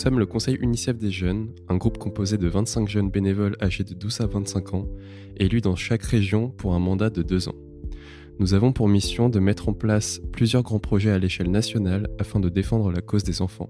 sommes le Conseil UNICEF des jeunes, un groupe composé de 25 jeunes bénévoles âgés de 12 à 25 ans, élus dans chaque région pour un mandat de deux ans. Nous avons pour mission de mettre en place plusieurs grands projets à l'échelle nationale afin de défendre la cause des enfants.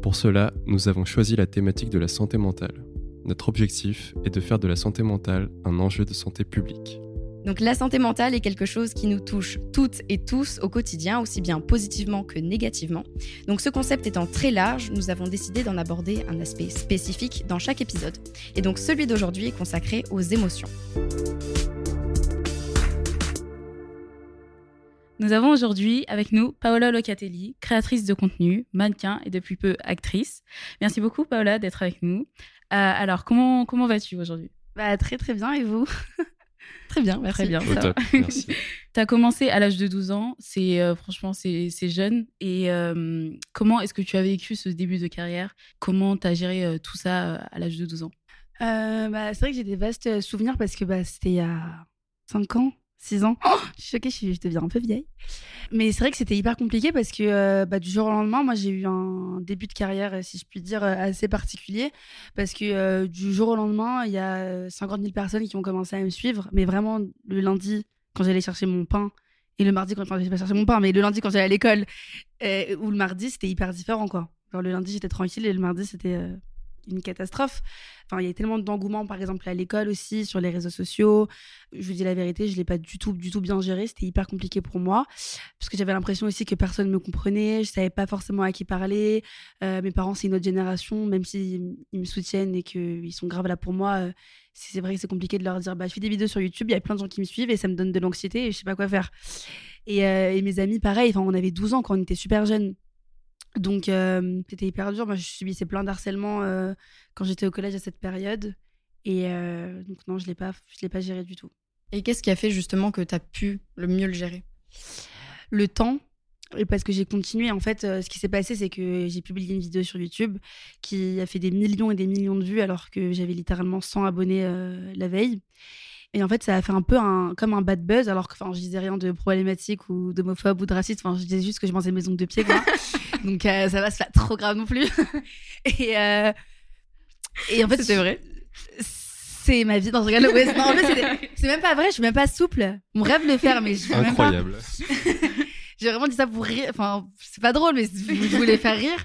Pour cela, nous avons choisi la thématique de la santé mentale. Notre objectif est de faire de la santé mentale un enjeu de santé publique. Donc la santé mentale est quelque chose qui nous touche toutes et tous au quotidien, aussi bien positivement que négativement. Donc ce concept étant très large, nous avons décidé d'en aborder un aspect spécifique dans chaque épisode. Et donc celui d'aujourd'hui est consacré aux émotions. Nous avons aujourd'hui avec nous Paola Locatelli, créatrice de contenu, mannequin et depuis peu actrice. Merci beaucoup Paola d'être avec nous. Euh, alors comment, comment vas-tu aujourd'hui? Bah, Très très bien et vous? Très bien, merci. Très bien. merci. tu as commencé à l'âge de 12 ans, c'est euh, franchement c'est jeune. Et euh, comment est-ce que tu as vécu ce début de carrière? Comment tu as géré euh, tout ça à l'âge de 12 ans? Bah, C'est vrai que j'ai des vastes souvenirs parce que bah, c'était il y a 5 ans, 6 ans. Oh, je suis choquée, je, deviens un peu vieille. Mais c'est vrai que c'était hyper compliqué parce que euh, bah, du jour au lendemain, moi j'ai eu un début de carrière, si je puis dire, euh, assez particulier. Parce que euh, du jour au lendemain, il y a 50 000 personnes qui ont commencé à me suivre. Mais vraiment, le lundi, quand j'allais chercher mon pain, et le mardi, quand j'allais pas chercher mon pain, mais le lundi, quand j'allais à l'école, ou le mardi, c'était hyper différent, quoi. Genre le lundi, j'étais tranquille et le mardi, c'était une catastrophe. Enfin, il y a tellement d'engouement, par exemple, à l'école aussi, sur les réseaux sociaux. Je vous dis la vérité, je l'ai pas du tout, du tout bien géré. C'était hyper compliqué pour moi. Parce que j'avais l'impression aussi que personne ne me comprenait. Je savais pas forcément à qui parler. Euh, mes parents, c'est une autre génération. Même s'ils ils me soutiennent et qu'ils sont graves là pour moi, euh, c'est vrai que c'est compliqué de leur dire bah, je fais des vidéos sur YouTube, il y a plein de gens qui me suivent et ça me donne de l'anxiété et je sais pas quoi faire. Et, euh, et mes amis, pareil, on avait 12 ans quand on était super jeunes. Donc, euh, c'était hyper dur. Moi, je subissais plein d'harcèlement euh, quand j'étais au collège à cette période. Et euh, donc, non, je ne l'ai pas, je l'ai pas géré du tout. Et qu'est-ce qui a fait justement que tu as pu le mieux le gérer? Le temps. Et parce que j'ai continué, en fait, ce qui s'est passé, c'est que j'ai publié une vidéo sur YouTube qui a fait des millions et des millions de vues alors que j'avais littéralement 100 abonnés la veille. Et en fait, ça a fait un peu un, comme un bad buzz, alors que je disais rien de problématique ou d'homophobe ou de raciste. Enfin, je disais juste que je mangeais mes ongles de pied, quoi. Donc, euh, ça va, c'est pas trop grave non plus. et, euh, et en fait, c'est vrai. C'est ma vie dans ce regard. Ouais, en fait, c'est même pas vrai, je suis même pas souple. Mon rêve le faire, mais je fais Incroyable. J'ai vraiment dit ça pour rire. Enfin, c'est pas drôle, mais je voulais faire rire.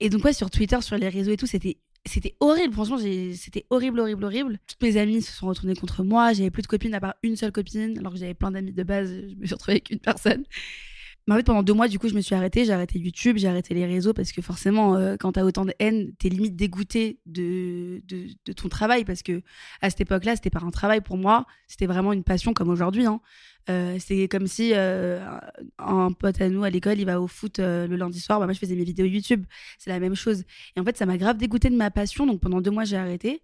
Et donc, ouais, sur Twitter, sur les réseaux et tout, c'était c'était horrible, franchement, c'était horrible, horrible, horrible. Toutes mes amies se sont retournées contre moi. J'avais plus de copines à part une seule copine, alors que j'avais plein d'amis de base. Je me suis retrouvée avec une personne. Mais en fait, pendant deux mois, du coup, je me suis arrêtée. J'ai arrêté YouTube, j'ai arrêté les réseaux parce que forcément, euh, quand t'as autant de haine, t'es limite dégoûté de, ton travail parce que à cette époque-là, c'était pas un travail pour moi. C'était vraiment une passion comme aujourd'hui. Hein. Euh, c'est comme si euh, un pote à nous à l'école, il va au foot euh, le lundi soir. Bah, moi, je faisais mes vidéos YouTube. C'est la même chose. Et en fait, ça m'a grave dégoûté de ma passion. Donc pendant deux mois, j'ai arrêté.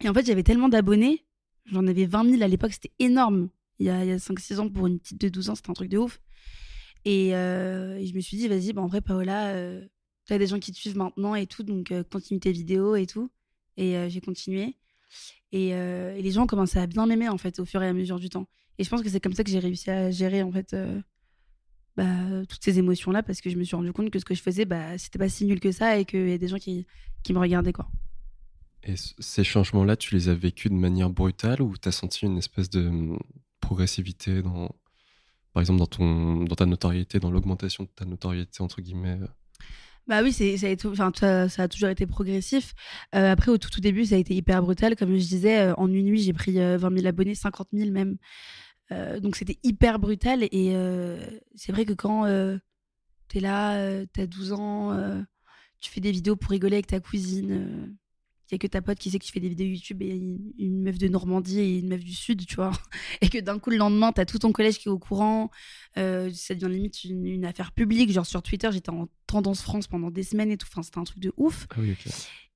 Et en fait, j'avais tellement d'abonnés. J'en avais 20 000 à l'époque. C'était énorme. Il y a, a 5-6 ans, pour une petite de 12 ans, c'était un truc de ouf. Et, je me suis dit, vas-y, bah, en vrai, Paola, tu as des gens qui te suivent maintenant et tout. Donc continue tes vidéos et tout. Et j'ai continué. Et, et, les gens commencé à bien m'aimer, en fait, au fur et à mesure du temps. Et je pense que c'est comme ça que j'ai réussi à gérer en fait euh, bah, toutes ces émotions là parce que je me suis rendu compte que ce que je faisais, bah, c'était pas si nul que ça et qu'il y a des gens qui, qui me regardaient quoi. Et ces changements-là, tu les as vécus de manière brutale ou tu as senti une espèce de hum, progressivité dans, par exemple, dans, ton, dans ta notoriété, dans l'augmentation de ta notoriété, entre guillemets euh? Bah oui, ça, a toujours été progressif. Euh, après, au tout, début, ça a été hyper brutal. Comme je disais, en une nuit, j'ai pris 20 000 abonnés, 50 000 même. Euh, donc c'était hyper brutal. Et euh, c'est vrai que quand euh, tu es là, tu as 12 ans, tu fais des vidéos pour rigoler avec ta cousine. Il n'y a que ta pote qui sait que tu fais des vidéos YouTube et une, meuf de Normandie et une meuf du Sud, tu vois. Et que d'un coup, le lendemain, tu as tout ton collège qui est au courant. ça devient limite une, affaire publique. Genre sur Twitter, j'étais en tendance France pendant des semaines et tout. Enfin, c'était un truc de ouf. Ah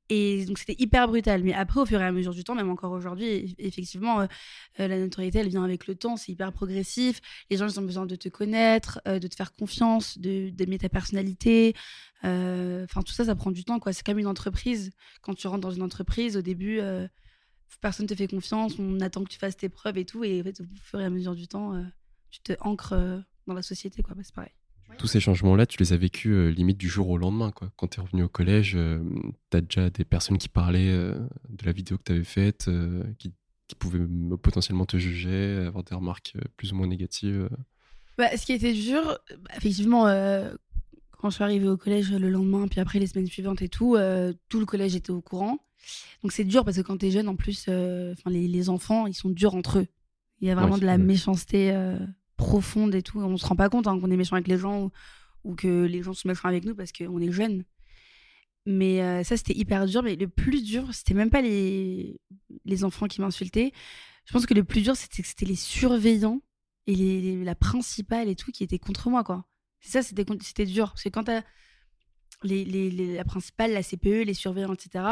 et donc c'était hyper brutal. Mais après, au fur et à mesure du temps, même encore aujourd'hui, effectivement, euh, euh, la notoriété, elle vient avec le temps, c'est hyper progressif. Les gens, ils ont besoin de te connaître, euh, de te faire confiance, d'aimer ta personnalité. Enfin, tout ça, ça prend du temps, quoi. C'est comme une entreprise. Quand tu rentres dans une entreprise, au début, personne te fait confiance, on attend que tu fasses tes preuves et tout. Et en fait, au fur et à mesure du temps, tu te ancres dans la société, quoi. Bah, c'est pareil. Tous ces changements-là, tu les as vécus euh, limite du jour au lendemain. Quoi. Quand tu es revenu au collège, euh, tu as déjà des personnes qui parlaient euh, de la vidéo que tu avais faite, euh, qui, qui pouvaient potentiellement te juger, avoir des remarques plus ou moins négatives. Bah, ce qui était dur, bah, effectivement, quand je suis arrivée au collège le lendemain, puis après les semaines suivantes et tout, euh, tout le collège était au courant. Donc c'est dur parce que quand t'es jeune, en plus, euh, les, les enfants, ils sont durs entre eux. Il y a vraiment Ouais, de la méchanceté euh, profonde et tout. On se rend pas compte hein, qu'on est méchant avec les gens ou, que les gens sont méchants avec nous parce qu'on est jeunes. Mais euh, ça, c'était hyper dur. Mais le plus dur, c'était même pas les, les enfants qui m'insultaient. Je pense que le plus dur, c'était c'était les surveillants et la principale et tout qui étaient contre moi, quoi. C'est ça, c'était c'était dur. Parce que quand t'as les- la principale, la CPE, les surveillants, etc.,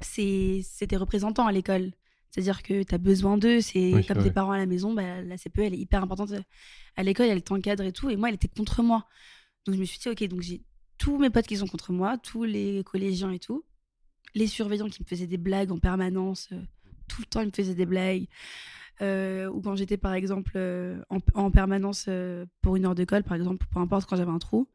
c'est c'est tes représentants à l'école. C'est-à-dire que tu as besoin d'eux, c'est Oui, comme ouais. tes parents à la maison, bah, la CPE, elle est hyper importante à l'école, elle t'encadre et tout. Et moi, elle était contre moi. Donc je me suis dit, ok, donc j'ai tous mes potes qui sont contre moi, tous les collégiens et tout, les surveillants qui me faisaient des blagues en permanence, euh, tout le temps ils me faisaient des blagues. Euh, ou quand j'étais par exemple euh, en, en permanence euh, pour une heure de colle, par exemple, peu importe quand j'avais un trou,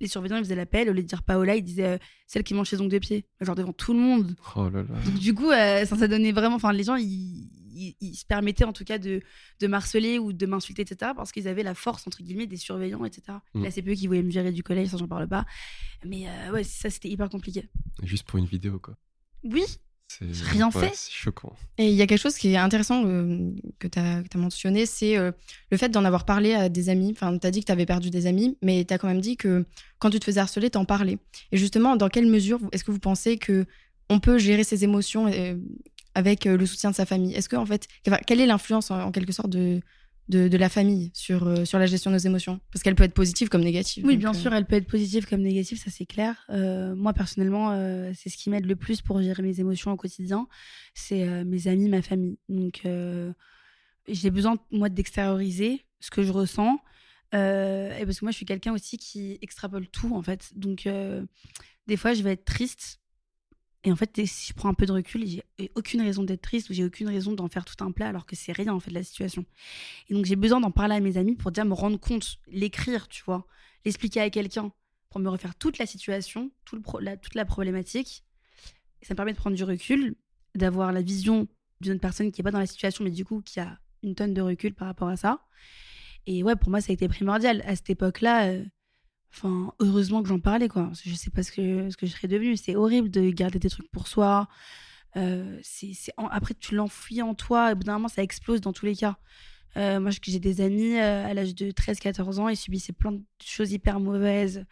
les surveillants ils faisaient l'appel, au lieu de dire Paola, ils disaient euh, celle qui mange ses ongles de pied, genre devant tout le monde. Oh là là. Donc, du coup, euh, ça, ça donnait vraiment. Enfin, les gens, ils, ils- ils se permettaient en tout cas de, de m'harceler ou de m'insulter, etc. Parce qu'ils avaient la force, entre guillemets, des surveillants, etc. Mm. Là, c'est peu qui voulaient me virer du collège, ça, j'en parle pas. Mais euh, ouais, ça, c'était hyper compliqué. Juste pour une vidéo, quoi. Oui, rien ouais, fait. C'est choquant. Et il y a quelque chose qui est intéressant euh, que tu as, mentionné, c'est euh, le fait d'en avoir parlé à des amis. Enfin, tu as dit que tu avais perdu des amis, mais tu as quand même dit que quand tu te faisais harceler, t'en parlais. Et justement, dans quelle mesure est-ce que vous pensez que on peut gérer ses émotions euh, avec le soutien de sa famille? Est-ce que, en fait, quelle est l'influence en, en quelque sorte de, de, de la famille sur, euh, sur la gestion de nos émotions Parce qu'elle peut être positive comme négative. oui, bien euh, sûr, elle peut être positive comme négative, ça c'est clair. Euh, moi, personnellement, c'est ce qui m'aide le plus pour gérer mes émotions au quotidien. C'est mes amis, ma famille. Donc, j'ai besoin, moi, d'extérioriser ce que je ressens. Et parce que moi, je suis quelqu'un aussi qui extrapole tout, en fait. Donc, des fois, je vais être triste. Et en fait, si je prends un peu de recul, j'ai aucune raison d'être triste ou j'ai aucune raison d'en faire tout un plat alors que c'est rien, en fait, la situation. Et donc, j'ai besoin d'en parler à mes amis pour déjà me rendre compte, l'écrire, tu vois, l'expliquer à quelqu'un pour me refaire toute la situation, tout le pro- la- toute la problématique. Et ça me permet de prendre du recul, d'avoir la vision d'une autre personne qui n'est pas dans la situation, mais du coup, qui a une tonne de recul par rapport à ça. Et ouais, pour moi, ça a été primordial. À cette époque-là, euh, enfin, heureusement que j'en parlais, quoi. Parce je sais pas ce que, ce que je serais devenue. C'est horrible de garder des trucs pour soi. Euh, c'est, c'est Après, tu l'enfuis en toi. Et au bout d'un moment, ça explose dans tous les cas. Euh, moi, j'ai des amis euh, à l'âge de 13-14 ans, ils subissaient plein de choses hyper mauvaises.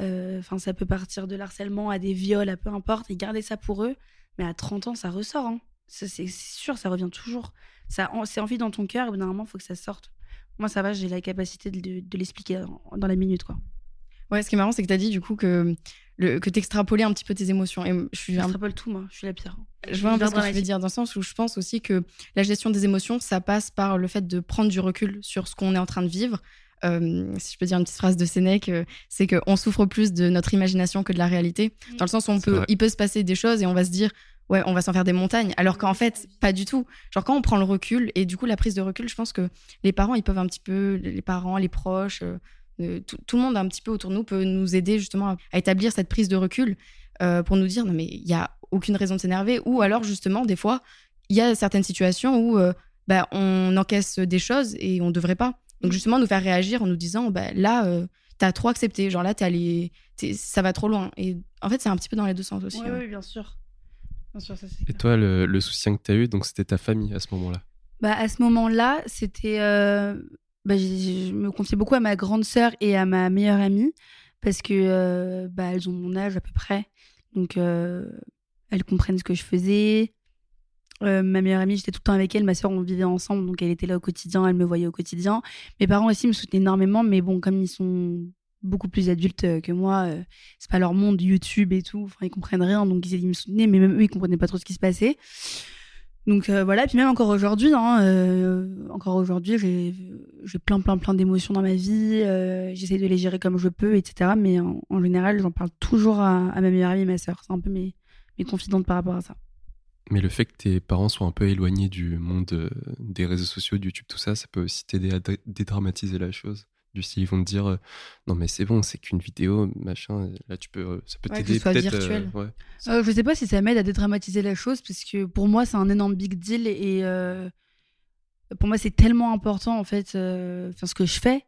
Enfin, ça peut partir de l'harcèlement à des viols, à peu importe. Et garder ça pour eux, mais à 30 ans, ça ressort. Hein. C'est sûr, ça revient toujours. Ça, c'est envie dans ton cœur, et au bout d'un moment, il faut que ça sorte. Moi, ça va, j'ai la capacité de, de- de l'expliquer dans, dans la minute, quoi. Ouais, ce qui est marrant, c'est que tu as dit du coup que, le, que tu extrapolais un petit peu tes émotions. Et je suis un J'extrapole tout, moi. Je suis la pire. Je vois un peu ce que tu veux dire, dans le sens où je pense aussi que la gestion des émotions, ça passe par le fait de prendre du recul sur ce qu'on est en train de vivre. Euh, si je peux dire une petite phrase de Sénèque, euh, c'est qu'on souffre plus de notre imagination que de la réalité. Dans le sens où on C'est peut, vrai. il peut se passer des choses et on va se dire, ouais, on va s'en faire des montagnes. Alors qu'en fait, pas du tout. Genre quand on prend le recul, et du coup la prise de recul, je pense que les parents, ils peuvent un petit peu, les parents, les proches, euh, tout, tout le monde un petit peu autour de nous peut nous aider justement à, à établir cette prise de recul euh, pour nous dire, non mais il y a aucune raison de s'énerver. Ou alors justement, des fois, il y a certaines situations où euh, bah, on encaisse des choses et on devrait pas. Donc justement, nous faire réagir en nous disant, bah, là, euh, t'as trop accepté. Genre là, t'es allé, t'es- ça va trop loin. Et en fait, c'est un petit peu dans les deux sens aussi. Oui, ouais. oui, bien sûr. Bien sûr, ça c'est Et clair. toi, le, le soutien que tu as eu, donc c'était ta famille à ce moment-là? Bah, à ce moment-là, c'était. euh, bah, je me confiais beaucoup à ma grande sœur et à ma meilleure amie parce que euh, bah, elles ont mon âge à peu près. Donc, euh, elles comprennent ce que je faisais. Euh, ma meilleure amie, j'étais tout le temps avec elle. Ma sœur, on vivait ensemble, donc elle était là au quotidien, elle me voyait au quotidien. Mes parents aussi me soutenaient énormément, mais bon, comme ils sont beaucoup plus adultes euh, que moi, c'est pas leur monde YouTube et tout. Enfin, ils comprennent rien, donc ils, ils me soutenaient, mais même eux, ils comprenaient pas trop ce qui se passait. Donc voilà, puis même encore aujourd'hui, hein, encore aujourd'hui, j'ai j'ai plein, plein, plein d'émotions dans ma vie. euh, J'essaie de les gérer comme je peux, etc. Mais en, en général, j'en parle toujours à, à ma meilleure amie et ma sœur. C'est un peu mes, mes confidentes par rapport à ça. Mais le fait que tes parents soient un peu éloignés du monde euh, des réseaux sociaux, de YouTube, tout ça, ça peut aussi t'aider à dé- dédramatiser la chose. Du style, ils vont te dire euh, non mais c'est bon, c'est qu'une vidéo, machin. Là, tu peux, euh, ça peut Ouais, que t'aider ce soit peut-être. virtuel. ouais. Je sais pas si ça m'aide à dédramatiser la chose parce que pour moi c'est un énorme big deal et pour moi c'est tellement important en fait euh, enfin ce que je fais.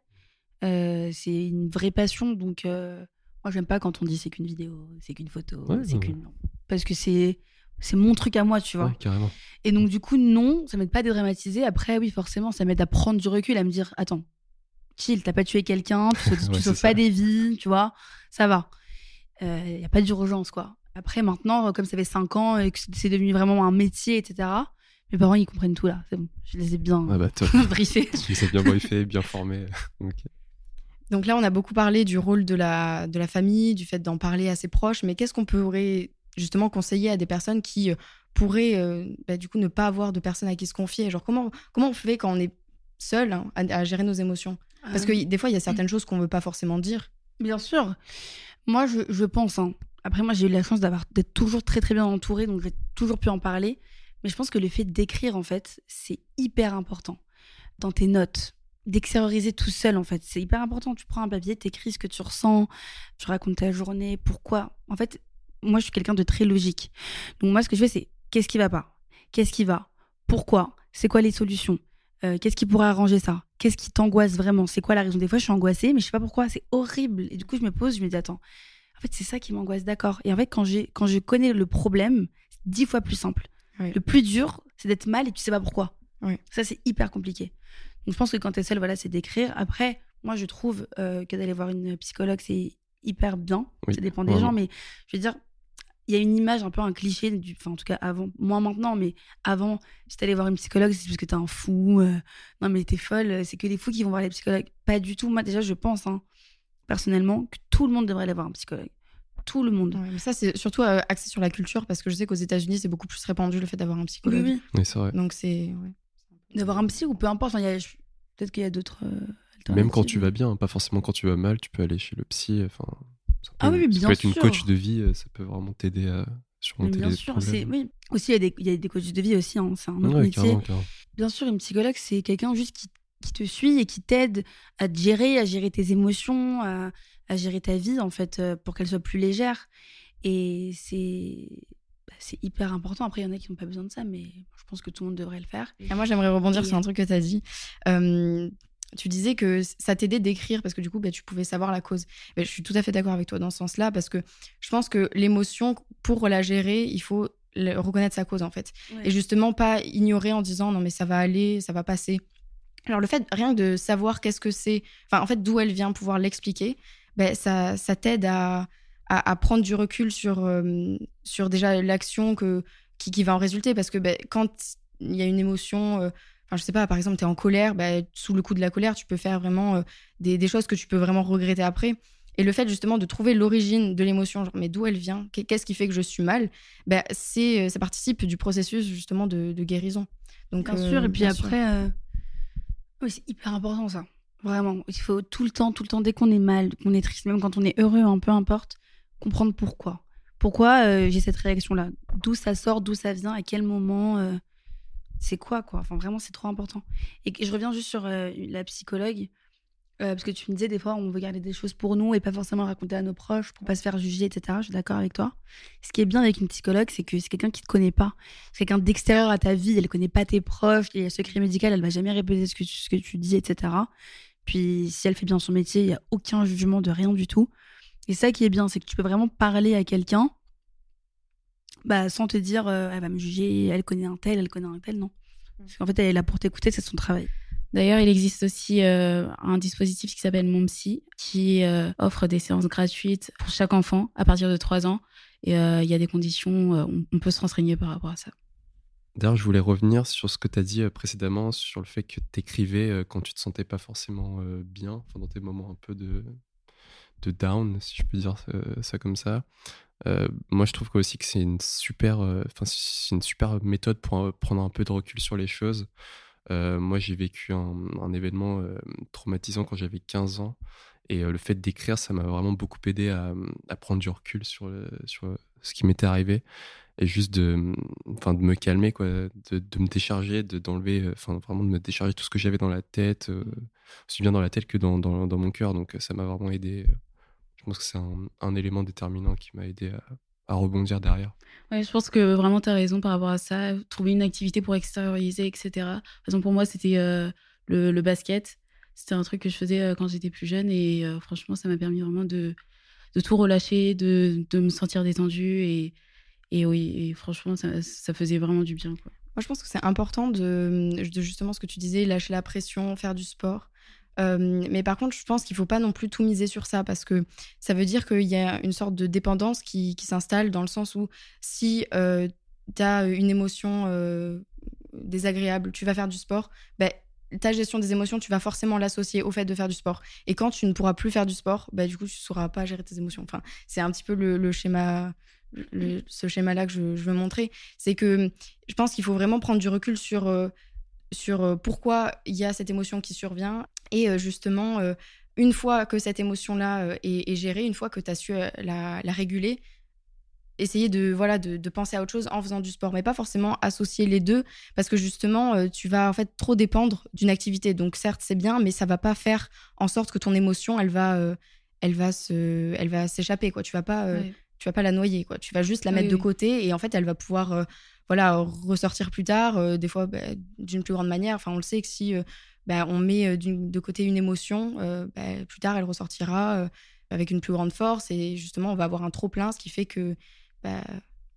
Euh, c'est une vraie passion donc euh, moi j'aime pas quand on dit c'est qu'une vidéo c'est qu'une photo Ouais, c'est ouais. qu'une parce que c'est c'est mon truc à moi tu vois. Ouais, carrément. et donc du coup non ça m'aide pas à dédramatiser. Après oui forcément ça m'aide à prendre du recul à me dire attends chill t'as pas tué quelqu'un tu sauves, tu Ouais, sauves pas des vies tu vois. Ça va. Il y a pas d'urgence quoi. Après maintenant comme ça fait 5 ans et que c'est devenu vraiment un métier etc mes parents ils comprennent tout là c'est bon je les ai bien Ah bah briefés tu les as bien briefés, bien formés. Donc là, on a beaucoup parlé du rôle de la, de la famille, du fait d'en parler à ses proches, mais qu'est-ce qu'on pourrait justement conseiller à des personnes qui euh, pourraient euh, bah, du coup ne pas avoir de personnes à qui se confier? Genre comment, comment on fait quand on est seul hein, à, à gérer nos émotions? Parce que des fois, il y a certaines choses qu'on veut pas forcément dire. Bien sûr. Moi, je, je pense. hein. Après, moi, j'ai eu la chance d'avoir d'être toujours très très bien entourée, donc j'ai toujours pu en parler. Mais je pense que le fait d'écrire, en fait, c'est hyper important. Dans tes notes, d'extérioriser tout seul, en fait, c'est hyper important. Tu prends un papier, t'écris ce que tu ressens, tu racontes ta journée, pourquoi. En fait, moi, je suis quelqu'un de très logique. Donc moi, ce que je fais, c'est qu'est-ce qui va pas? Qu'est-ce qui va? Pourquoi? C'est quoi les solutions? Euh, Qu'est-ce qui pourrait arranger ça? Qu'est-ce qui t'angoisse vraiment? C'est quoi la raison? Des fois, je suis angoissée, mais je sais pas pourquoi. C'est horrible. Et du coup, je me pose, je me dis attends. En fait, c'est ça qui m'angoisse, d'accord. Et en fait, quand quand je connais le problème, c'est dix fois plus simple. Oui. Le plus dur, c'est d'être mal et tu sais pas pourquoi. Oui. Ça, c'est hyper compliqué. Donc, je pense que quand t'es seule, voilà, c'est d'écrire. Après, moi, je trouve euh, que d'aller voir une psychologue, c'est hyper bien. Oui, ça dépend des gens, mais je veux dire, il y a une image un peu un cliché, du, enfin en tout cas avant, moins maintenant, mais avant, si t'allais voir une psychologue, c'est parce que t'es un fou, euh, non mais t'es folle, c'est que les fous qui vont voir les psychologues. Pas du tout. Moi déjà, je pense, hein, personnellement, que tout le monde devrait aller voir un psychologue. Tout le monde. Ouais, mais ça, c'est surtout euh, axé sur la culture, parce que je sais qu'aux États-Unis, c'est beaucoup plus répandu le fait d'avoir un psychologue. Oui, oui. Oui, c'est vrai. Donc c'est. ouais. D'avoir un psy ou peu importe. Enfin, il y a- je- Peut-être qu'il y a d'autres. euh, Même quand tu vas bien, hein, pas forcément quand tu vas mal, tu peux aller chez le psy. Enfin, ça peut, Ah oui, oui, ça bien peut être une sûr. coach de vie, euh, ça peut vraiment t'aider à surmonter bien les sûr, problèmes. oui. Aussi, il y a des, il y a des coachs de vie aussi. hein, c'est un autre Ouais, métier. carrément, carrément. Bien sûr, une psychologue, c'est quelqu'un juste qui, qui te suit et qui t'aide à te gérer, à gérer tes émotions, à, à gérer ta vie, en fait, euh, pour qu'elle soit plus légère. Et c'est bah, c'est hyper important. Après, il y en a qui n'ont pas besoin de ça, mais je pense que tout le monde devrait le faire. Et moi, j'aimerais rebondir Et- sur un truc que tu as dit. Euh, tu disais que ça t'aidait d'écrire parce que du coup, bah, tu pouvais savoir la cause. Je suis tout à fait d'accord avec toi dans ce sens-là parce que je pense que l'émotion, pour la gérer, il faut reconnaître sa cause en fait. Et justement, pas ignorer en disant non, mais ça va aller, ça va passer. Alors, le fait, rien que de savoir qu'est-ce que c'est, enfin, en fait, d'où elle vient, pouvoir l'expliquer, ben, ça, ça t'aide à, à, à prendre du recul sur, euh, sur déjà l'action que, qui, qui va en résulter. Parce que ben, quand il y a une émotion, euh, enfin, je sais pas, par exemple, tu es en colère, ben, sous le coup de la colère, tu peux faire vraiment euh, des, des choses que tu peux vraiment regretter après. Et le fait justement de trouver l'origine de l'émotion, genre, mais d'où elle vient, qu'est- qu'est-ce qui fait que je suis mal, ben, c'est, ça participe du processus justement de, de guérison. Donc, Bien euh, sûr. Et puis après, euh, oui, c'est hyper important ça. Vraiment. Il faut tout le temps, tout le temps, dès qu'on est mal, qu'on est triste, même quand on est heureux, hein, peu importe, comprendre pourquoi. Pourquoi euh, j'ai cette réaction-là? D'où ça sort, d'où ça vient, à quel moment euh, C'est quoi, quoi? Enfin, vraiment, c'est trop important. Et je reviens juste sur euh, la psychologue. parce que tu me disais, des fois, on veut garder des choses pour nous et pas forcément raconter à nos proches pour pas se faire juger, etc. Je suis d'accord avec toi. Ce qui est bien avec une psychologue, c'est que c'est quelqu'un qui te connaît pas. C'est quelqu'un d'extérieur à ta vie. Elle connaît pas tes proches. Il y a secret médical. Elle va jamais répéter ce que tu dis, etc. Puis si elle fait bien son métier, il y a aucun jugement de rien du tout. Et ça qui est bien, c'est que tu peux vraiment parler à quelqu'un bah, sans te dire euh, elle va me juger, elle connaît un tel, elle connaît un tel, non. Parce qu'en fait, elle est là pour t'écouter, c'est son travail. D'ailleurs, il existe aussi euh, un dispositif qui s'appelle Mon Psy, qui euh, offre des séances gratuites pour chaque enfant à partir de 3 ans. Et il y a des conditions, on, on peut se renseigner par rapport à ça. D'ailleurs, je voulais revenir sur ce que tu as dit euh, précédemment, sur le fait que tu écrivais quand tu te sentais pas forcément euh, bien, enfin, dans tes moments un peu de, de down, si je peux dire euh, ça comme ça. Euh, moi, je trouve aussi que c'est une super, euh, une super méthode pour euh, prendre un peu de recul sur les choses. Euh, moi, j'ai vécu un, événement euh, traumatisant quand j'avais 15 ans. Et euh, le fait d'écrire, ça m'a vraiment beaucoup aidé à, à prendre du recul sur, le- sur, ce qui m'était arrivé et juste de, enfin, de me calmer, quoi, de, de me décharger, de, d'enlever, enfin, vraiment de me décharger tout ce que j'avais dans la tête, aussi bien dans la tête que dans, dans, dans mon cœur. Donc, ça m'a vraiment aidé. Je pense que c'est un, élément déterminant qui m'a aidé à, rebondir derrière. Ouais, je pense que vraiment tu as raison par rapport à ça. Trouver une activité pour extérioriser, etc. Par exemple, pour moi, c'était le, le, basket. C'était un truc que je faisais quand j'étais plus jeune et franchement, ça m'a permis vraiment de, de tout relâcher, de, de me sentir détendue et, et oui, franchement, ça, ça, faisait vraiment du bien. Quoi. Moi, je pense que c'est important de, justement ce que tu disais, lâcher la pression, faire du sport. Euh, mais par contre, je pense qu'il faut pas non plus tout miser sur ça parce que ça veut dire qu'il y a une sorte de dépendance qui, qui s'installe dans le sens où si euh, tu as une émotion euh, désagréable, tu vas faire du sport, ben, ta gestion des émotions, tu vas forcément l'associer au fait de faire du sport. Et quand tu ne pourras plus faire du sport, bah, du coup, tu ne sauras pas gérer tes émotions. Enfin, c'est un petit peu le, le schéma ce schéma-là que je, veux montrer, c'est que je pense qu'il faut vraiment prendre du recul sur, euh, sur euh, pourquoi il y a cette émotion qui survient. Et euh, justement, une fois que cette émotion-là est, gérée, une fois que tu as su la, réguler, essayer de, voilà, de, penser à autre chose en faisant du sport, mais pas forcément associer les deux, parce que justement, tu vas en fait trop dépendre d'une activité. Donc certes, c'est bien, mais ça va pas faire en sorte que ton émotion, elle va... elle va se elle va s'échapper quoi tu vas pas tu vas pas la noyer, quoi. Tu vas juste la mettre de côté et en fait, elle va pouvoir euh, voilà, ressortir plus tard, euh, des fois bah, d'une plus grande manière. Enfin, on le sait que si euh, bah, on met de côté une émotion, bah, plus tard, elle ressortira avec une plus grande force et justement, on va avoir un trop-plein, ce qui fait que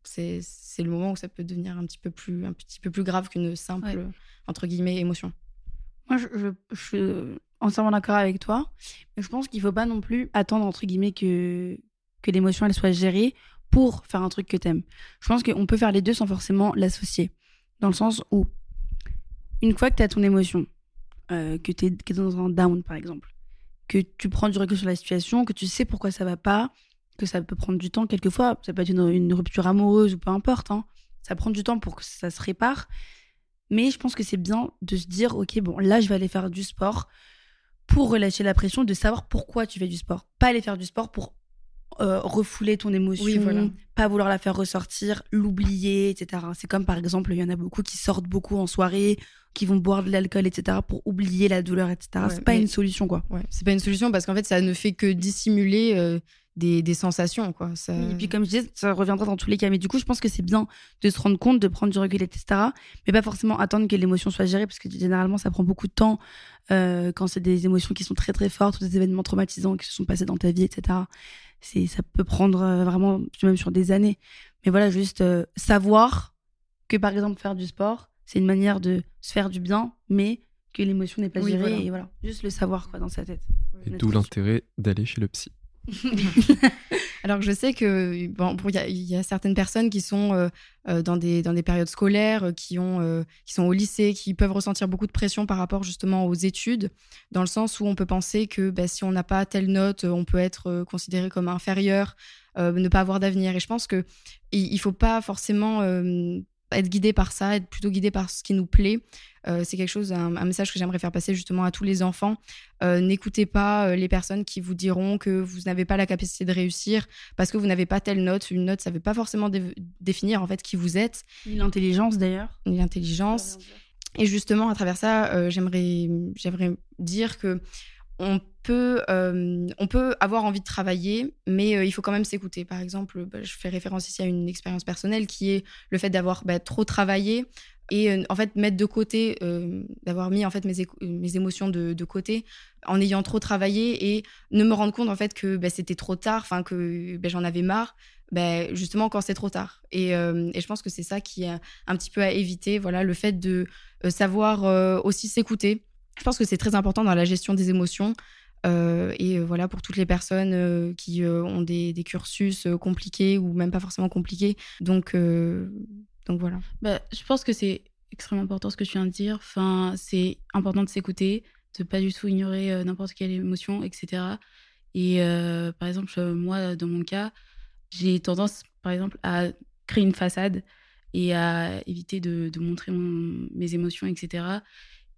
c'est le moment où ça peut devenir un petit peu plus, un petit peu plus grave qu'une simple, entre guillemets, émotion. Moi, je, je, je suis entièrement d'accord avec toi, mais je pense qu'il faut pas non plus attendre, entre guillemets, que que l'émotion elle soit gérée pour faire un truc que t'aimes. Je pense qu'on peut faire les deux sans forcément l'associer. Dans le sens où, une fois que tu as ton émotion, euh, que tu es, dans un down par exemple, que tu prends du recul sur la situation, que tu sais pourquoi ça va pas, que ça peut prendre du temps quelquefois, ça peut être une, rupture amoureuse ou peu importe, hein. ça prend du temps pour que ça se répare. Mais je pense que c'est bien de se dire, ok, bon, là, je vais aller faire du sport pour relâcher la pression, de savoir pourquoi tu fais du sport. Pas aller faire du sport pour euh, refouler ton émotion, pas vouloir la faire ressortir, l'oublier, etc. C'est comme par exemple, il y en a beaucoup qui sortent beaucoup en soirée, qui vont boire de l'alcool, etc. pour oublier la douleur, etc. c'est pas une solution, quoi. Ouais, c'est pas une solution parce qu'en fait, ça ne fait que dissimuler euh, des, des, sensations, quoi. Ça... Et puis, comme je disais, ça reviendra dans tous les cas. Mais du coup, je pense que c'est bien de se rendre compte, de prendre du recul, etc. Mais pas forcément attendre que l'émotion soit gérée parce que généralement, ça prend beaucoup de temps euh, quand c'est des émotions qui sont très très fortes ou des événements traumatisants qui se sont passés dans ta vie, etc ça peut prendre euh, vraiment même sur des années. Mais voilà, juste euh, savoir que par exemple faire du sport, c'est une manière de se faire du bien, mais que l'émotion n'est pas gérée et voilà, juste le savoir quoi dans sa tête. Et d'où l'intérêt d'aller chez le psy. Alors je sais que bon, il y, a certaines personnes qui sont euh, euh, dans des dans des périodes scolaires, euh, qui ont qui sont au lycée, qui peuvent ressentir beaucoup de pression par rapport justement aux études, dans le sens où on peut penser que bah, si on n'a pas telle note, on peut être considéré comme inférieur, ne pas avoir d'avenir. Et je pense que il, faut pas forcément être guidé par ça, être plutôt guidé par ce qui nous plaît. Euh, c'est quelque chose, un, message que j'aimerais faire passer justement à tous les enfants. Euh, n'écoutez pas euh, les personnes qui vous diront que vous n'avez pas la capacité de réussir parce que vous n'avez pas telle note. Une note, ça ne veut pas forcément définir en fait qui vous êtes. Ni l'intelligence d'ailleurs. Ni l'intelligence. Et justement, à travers ça, j'aimerais, j'aimerais dire que on peut, on peut avoir envie de travailler, mais il faut quand même s'écouter. Par exemple, bah, je fais référence ici à une expérience personnelle qui est le fait d'avoir bah, trop travaillé, et euh, en fait mettre de côté euh, d'avoir mis en fait mes, mes émotions de, côté en ayant trop travaillé et ne me rendre compte en fait que bah, c'était trop tard enfin que j'en avais marre justement quand c'est trop tard et, euh, et, je pense que c'est ça qui est un petit peu à éviter voilà le fait de savoir aussi s'écouter je pense que c'est très important dans la gestion des émotions et voilà pour toutes les personnes qui ont des, cursus compliqués ou même pas forcément compliqués donc donc voilà. Bah, je pense que c'est extrêmement important ce que tu viens de dire. Enfin, c'est important de s'écouter, de pas du tout ignorer euh, n'importe quelle émotion, etc. Et euh, par exemple, euh, moi, dans mon cas, j'ai tendance, par exemple, à créer une façade et à éviter de montrer mes émotions, etc.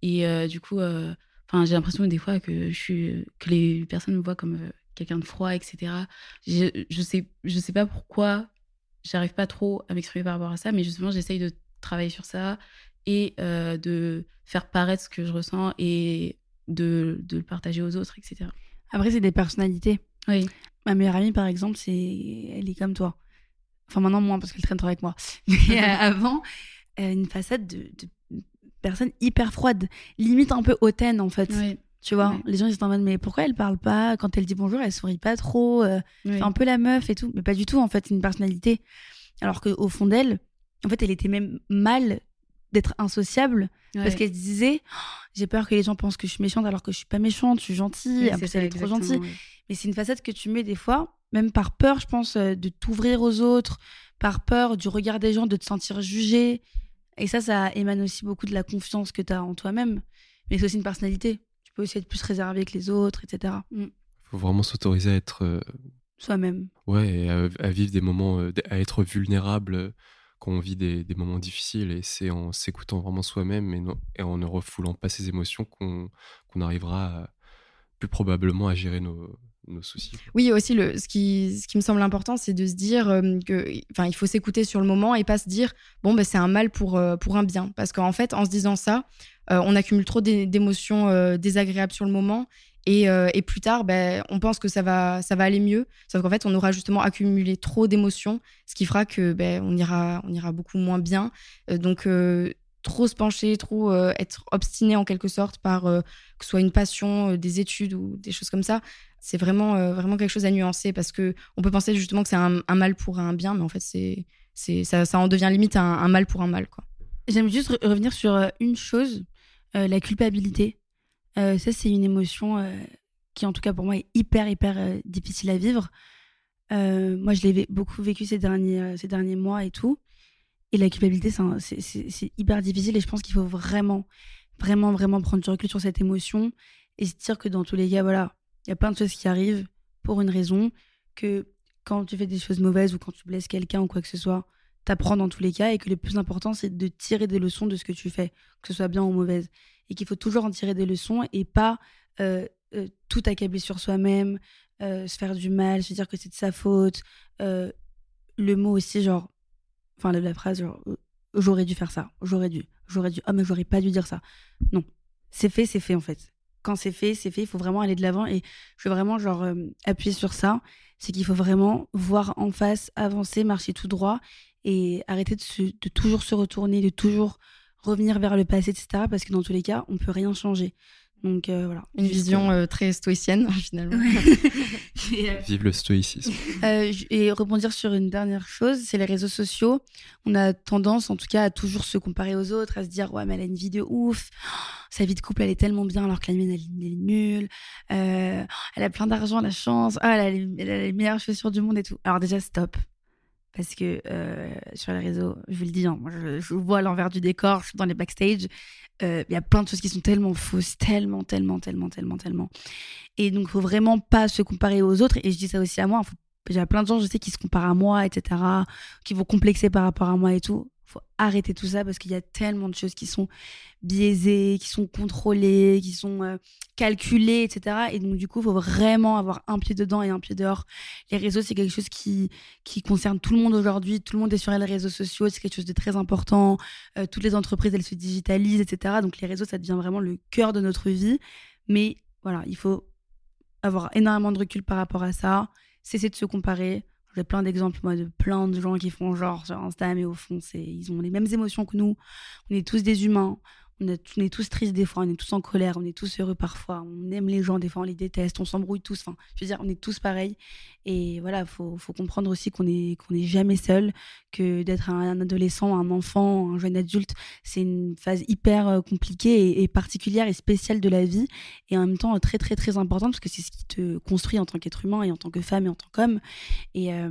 Et du coup, enfin, j'ai l'impression des fois que je suis, que les personnes me voient comme quelqu'un de froid, etc. Je, je sais, je sais pas pourquoi j'arrive pas trop à m'exprimer par rapport à ça, mais justement, j'essaye de travailler sur ça et euh, de faire paraître ce que je ressens et de, de le partager aux autres, etc. Après, c'est des personnalités. Oui. Ma meilleure amie, par exemple, c'est elle est comme toi. Enfin, maintenant, moins, parce qu'elle traîne trop avec moi. Mais euh, avant, une façade de, de personne hyper froide, limite un peu hautaine, en fait. Oui. Tu vois, les gens ils sont en mode mais pourquoi elle parle pas quand elle dit bonjour elle sourit pas trop euh, oui. un peu la meuf et tout mais pas du tout en fait c'est une personnalité alors qu'au fond d'elle en fait elle était même mal d'être insociable parce qu'elle se disait Oh, j'ai peur que les gens pensent que je suis méchante alors que je suis pas méchante je suis gentille en c'est plus elle est trop gentille mais c'est une facette que tu mets des fois même par peur je pense euh, de t'ouvrir aux autres par peur du regard des gens de te sentir jugé et ça ça émane aussi beaucoup de la confiance que tu as en toi-même. Mais c'est aussi une personnalité. Tu peux aussi être plus réservé que les autres etc faut vraiment s'autoriser à être euh, soi-même. ouais et à, à vivre des moments euh, à être vulnérable euh, quand on vit des, des moments difficiles. Et c'est en s'écoutant vraiment soi-même et, en ne refoulant pas ses émotions qu'on arrivera à- plus probablement à gérer nos, Oui, aussi, le, ce, qui, ce qui me semble important, c'est de se dire euh, que, faut s'écouter sur le moment et pas se dire, bon, ben, c'est un mal pour, euh, pour un bien. Parce qu'en fait, en se disant ça, euh, on accumule trop d'é- d'émotions euh, désagréables sur le moment. Et, et plus tard, ben, on pense que ça va, ça va aller mieux. Sauf qu'en fait, on aura justement accumulé trop d'émotions, ce qui fera que ben, on, ira, on ira beaucoup moins bien. Donc, trop se pencher, trop être obstiné en quelque sorte par que ce soit une passion, des études ou des choses comme ça, c'est vraiment, euh, vraiment quelque chose à nuancer parce que on peut penser justement que c'est un, mal pour un bien, mais en fait, c'est, c'est, ça, ça en devient limite un, un mal pour un mal. Quoi. J'aime juste re- revenir sur euh, une chose, euh, la culpabilité. Ça, c'est une émotion qui, en tout cas pour moi, est hyper, hyper difficile à vivre. Moi, je l'ai beaucoup vécu ces derniers, ces derniers mois et tout. Et la culpabilité, c'est hyper difficile et je pense qu'il faut vraiment, vraiment, vraiment prendre du recul sur cette émotion et se dire que dans tous les cas, voilà, il y a plein de choses qui arrivent pour une raison, que quand tu fais des choses mauvaises ou quand tu blesses quelqu'un ou quoi que ce soit, t'apprends dans tous les cas et que le plus important, c'est de tirer des leçons de ce que tu fais, que ce soit bien ou mauvaise. Et qu'il faut toujours en tirer des leçons et pas euh, euh, tout accabler sur soi-même, euh, se faire du mal, se dire que c'est de sa faute. Le mot aussi, genre, enfin, la, phrase, genre, j'aurais dû faire ça, j'aurais dû, j'aurais dû, ah, mais j'aurais pas dû dire ça. Non, c'est fait, c'est fait en fait. Quand c'est fait, c'est fait, il faut vraiment aller de l'avant et je veux vraiment, genre, euh, appuyer sur ça. C'est qu'il faut vraiment voir en face, avancer, marcher tout droit et arrêter de, de toujours se retourner, de toujours revenir vers le passé, etc. Parce que dans tous les cas, on peut rien changer. Donc euh, voilà. Une vision euh, très stoïcienne, finalement. et, euh, Vive le stoïcisme. euh, et rebondir sur une dernière chose, c'est les réseaux sociaux. On a tendance, en tout cas, à toujours se comparer aux autres, à se dire ouais mais elle a une vie de ouf, sa vie de couple elle est tellement bien alors que la mienne elle, elle est nulle. Euh, elle a plein d'argent, la chance, ah, elle, a les, elle a les meilleures chaussures du monde et tout. Alors déjà stop. Parce que euh, sur les réseaux, je vous le dis, hein, je, vois l'envers du décor, je suis dans les backstage, euh, il y a plein de choses qui sont tellement fausses, tellement, tellement, tellement, tellement, tellement. Et donc, faut vraiment pas se comparer aux autres. Et je dis ça aussi à moi. Il y a plein de gens, je sais, qui se comparent à moi, etc., qui vont complexer par rapport à moi et tout. Faut arrêter tout ça parce qu'il y a tellement de choses qui sont biaisées, qui sont contrôlées, qui sont euh, calculées, etc. Et donc, du coup, faut vraiment avoir un pied dedans et un pied dehors. Les réseaux, c'est quelque chose qui, qui concerne tout le monde aujourd'hui. Tout le monde est sur les réseaux sociaux. C'est quelque chose de très important. Euh, toutes les entreprises, elles se digitalisent, etc. Donc, les réseaux, ça devient vraiment le cœur de notre vie. Mais voilà, il faut avoir énormément de recul par rapport à ça, cesser de se comparer. J'ai plein d'exemples, moi, de plein de gens qui font genre sur Insta, mais au fond, c'est, ils ont les mêmes émotions que nous. On est tous des humains. On est, on est tous tristes des fois, on est tous en colère, on est tous heureux parfois, on aime les gens, des fois on les déteste, on s'embrouille tous. Enfin, je veux dire, on est tous pareils. Et voilà, faut, faut comprendre aussi qu'on est, qu'on est jamais seul, que d'être un adolescent, un enfant, un jeune adulte, c'est une phase hyper euh, compliquée et, particulière et spéciale de la vie et en même temps euh, très très très importante parce que c'est ce qui te construit en tant qu'être humain et en tant que femme et en tant qu'homme. Et, euh,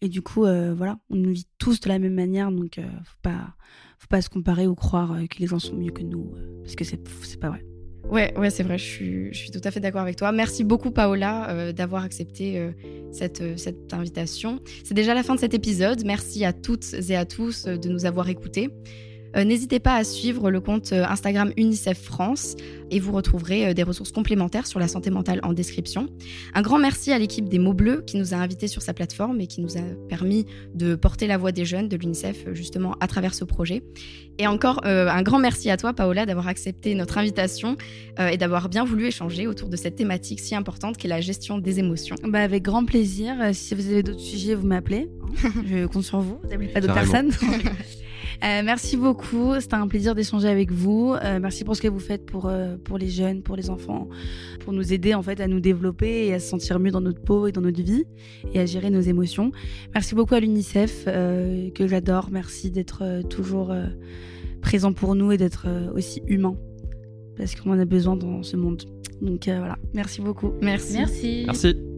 et du coup voilà on nous vit tous de la même manière donc euh, faut pas faut pas se comparer ou croire que les gens sont mieux que nous parce que c'est c'est pas vrai Ouais, ouais, c'est vrai, je suis, je suis tout à fait d'accord avec toi. Merci beaucoup, Paola, euh, d'avoir accepté euh, cette, euh, cette invitation. C'est déjà la fin de cet épisode. Merci à toutes et à tous de nous avoir écoutés. Euh, n'hésitez pas à suivre le compte euh, Instagram UNICEF France et vous retrouverez euh, des ressources complémentaires sur la santé mentale en description. Un grand merci à l'équipe des mots bleus qui nous a invités sur sa plateforme et qui nous a permis de porter la voix des jeunes de l'UNICEF justement à travers ce projet. Et encore un grand merci à toi Paola d'avoir accepté notre invitation et d'avoir bien voulu échanger autour de cette thématique si importante qu'est la gestion des émotions. Bah avec grand plaisir. Si vous avez d'autres sujets, vous m'appelez. Je compte sur vous. Vous n'avez pas d'autres personnes. Euh, merci beaucoup. C'était un plaisir d'échanger avec vous. Euh, merci pour ce que vous faites pour, euh, pour les jeunes, pour les enfants, pour nous aider en fait à nous développer et à se sentir mieux dans notre peau et dans notre vie et à gérer nos émotions. Merci beaucoup à l'UNICEF que j'adore. Merci d'être toujours présent pour nous et d'être aussi humain parce qu'on en a besoin dans ce monde. Donc voilà. Merci beaucoup. Merci. Merci. Merci.